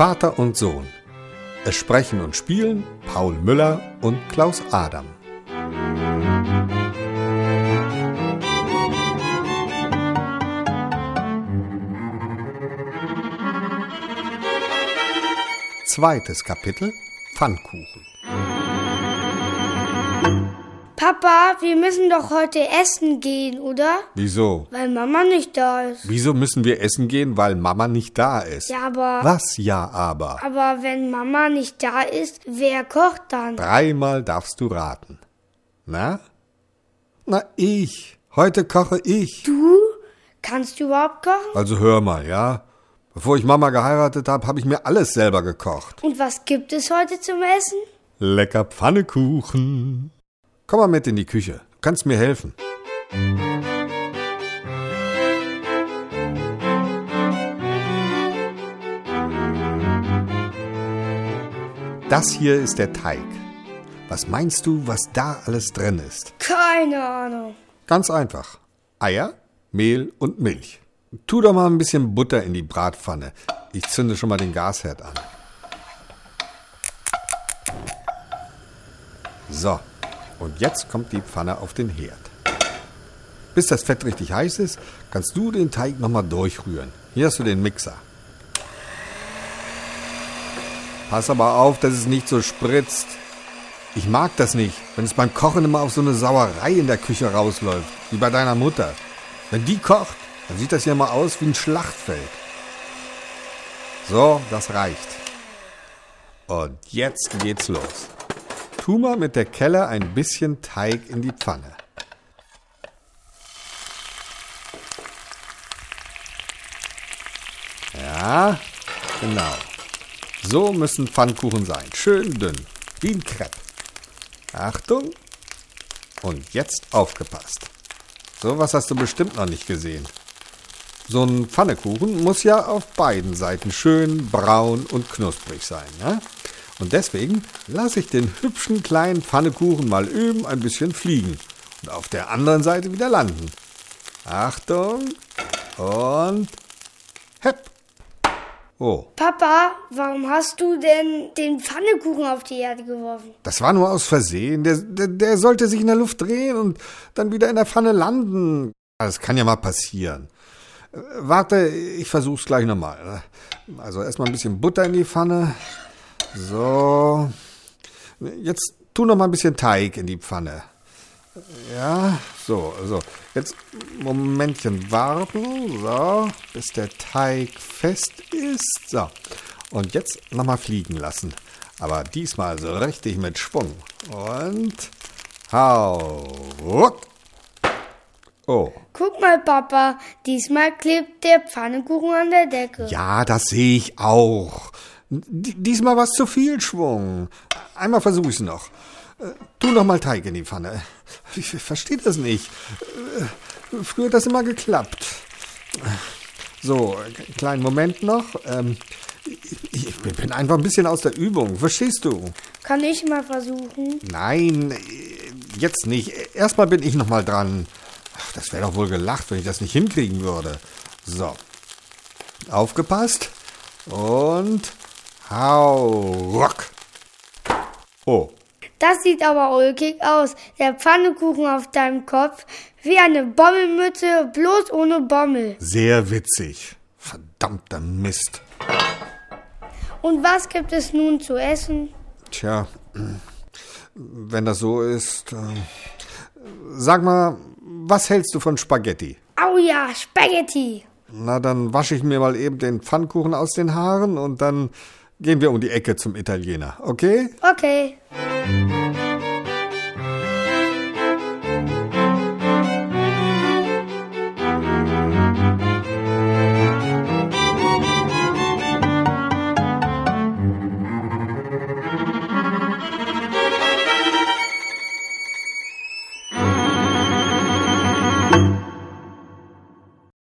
Vater und Sohn. Es sprechen und spielen Paul Müller und Klaus Adam. Zweites Kapitel Pfannkuchen. Papa, wir müssen doch heute essen gehen, oder? Wieso? Weil Mama nicht da ist. Wieso müssen wir essen gehen, weil Mama nicht da ist? Ja, aber. Was ja aber? Aber wenn Mama nicht da ist, wer kocht dann? Dreimal darfst du raten. Na? Na, ich. Heute koche ich. Du? Kannst du überhaupt kochen? Also hör mal, ja? Bevor ich Mama geheiratet habe, habe ich mir alles selber gekocht. Und was gibt es heute zum Essen? Lecker Pfannekuchen. Komm mal mit in die Küche. Du kannst mir helfen. Das hier ist der Teig. Was meinst du, was da alles drin ist? Keine Ahnung. Ganz einfach. Eier, Mehl und Milch. Tu doch mal ein bisschen Butter in die Bratpfanne. Ich zünde schon mal den Gasherd an. So, und jetzt kommt die Pfanne auf den Herd. Bis das Fett richtig heiß ist, kannst du den Teig nochmal durchrühren. Hier hast du den Mixer. Pass aber auf, dass es nicht so spritzt. Ich mag das nicht, wenn es beim Kochen immer auf so eine Sauerei in der Küche rausläuft, wie bei deiner Mutter. Wenn die kocht, dann sieht das ja mal aus wie ein Schlachtfeld. So, das reicht. Und jetzt geht's los. Tu mal mit der Kelle ein bisschen Teig in die Pfanne. Ja, genau. So müssen Pfannkuchen sein. Schön dünn, wie ein Crepe. Achtung. Und jetzt aufgepasst. So was hast du bestimmt noch nicht gesehen. So ein Pfannekuchen muss ja auf beiden Seiten schön braun und knusprig sein. Ne? Und deswegen lasse ich den hübschen kleinen Pfannekuchen mal üben ein bisschen fliegen und auf der anderen Seite wieder landen. Achtung und hepp. Oh, Papa, warum hast du denn den Pfannekuchen auf die Erde geworfen? das war nur aus Versehen. Der, der, der sollte sich in der Luft drehen und dann wieder in der Pfanne landen. Das kann ja mal passieren. Äh, Warte, ich versuch's gleich nochmal. Also erstmal ein bisschen Butter in die Pfanne. So. Jetzt tu noch mal ein bisschen Teig in die Pfanne. Ja, so, so. Jetzt Momentchen warten, so, bis der Teig fest ist. So. Und jetzt noch mal fliegen lassen. Aber diesmal so richtig mit Schwung. Und hau. ruck. Oh, Guck mal, Papa, diesmal klebt der Pfannekuchen an der Decke. Ja, das sehe ich auch. Diesmal war es zu viel Schwung. Einmal versuche ich noch. Äh, Tu noch mal Teig in die Pfanne. Ich verstehe das nicht. Äh, Früher hat das immer geklappt. So, kleinen Moment noch. Ähm, ich, bin einfach ein bisschen aus der Übung. Verstehst du? Kann ich mal versuchen? Nein, äh, jetzt nicht. Erstmal bin ich noch mal dran. Ach, das wäre doch wohl gelacht, wenn ich das nicht hinkriegen würde. So. Aufgepasst. Und hau ruck. Oh, Das sieht aber ulkig aus. Der Pfannekuchen auf deinem Kopf wie eine Bommelmütze, bloß ohne Bommel. sehr witzig. Verdammter Mist. Und was gibt es nun zu essen? Tja, wenn das so ist. Äh, sag mal, was hältst du von Spaghetti? Au ja, Spaghetti. Na, dann wasche ich mir mal eben den Pfannkuchen aus den Haaren und dann gehen wir um die Ecke zum Italiener, okay? Okay.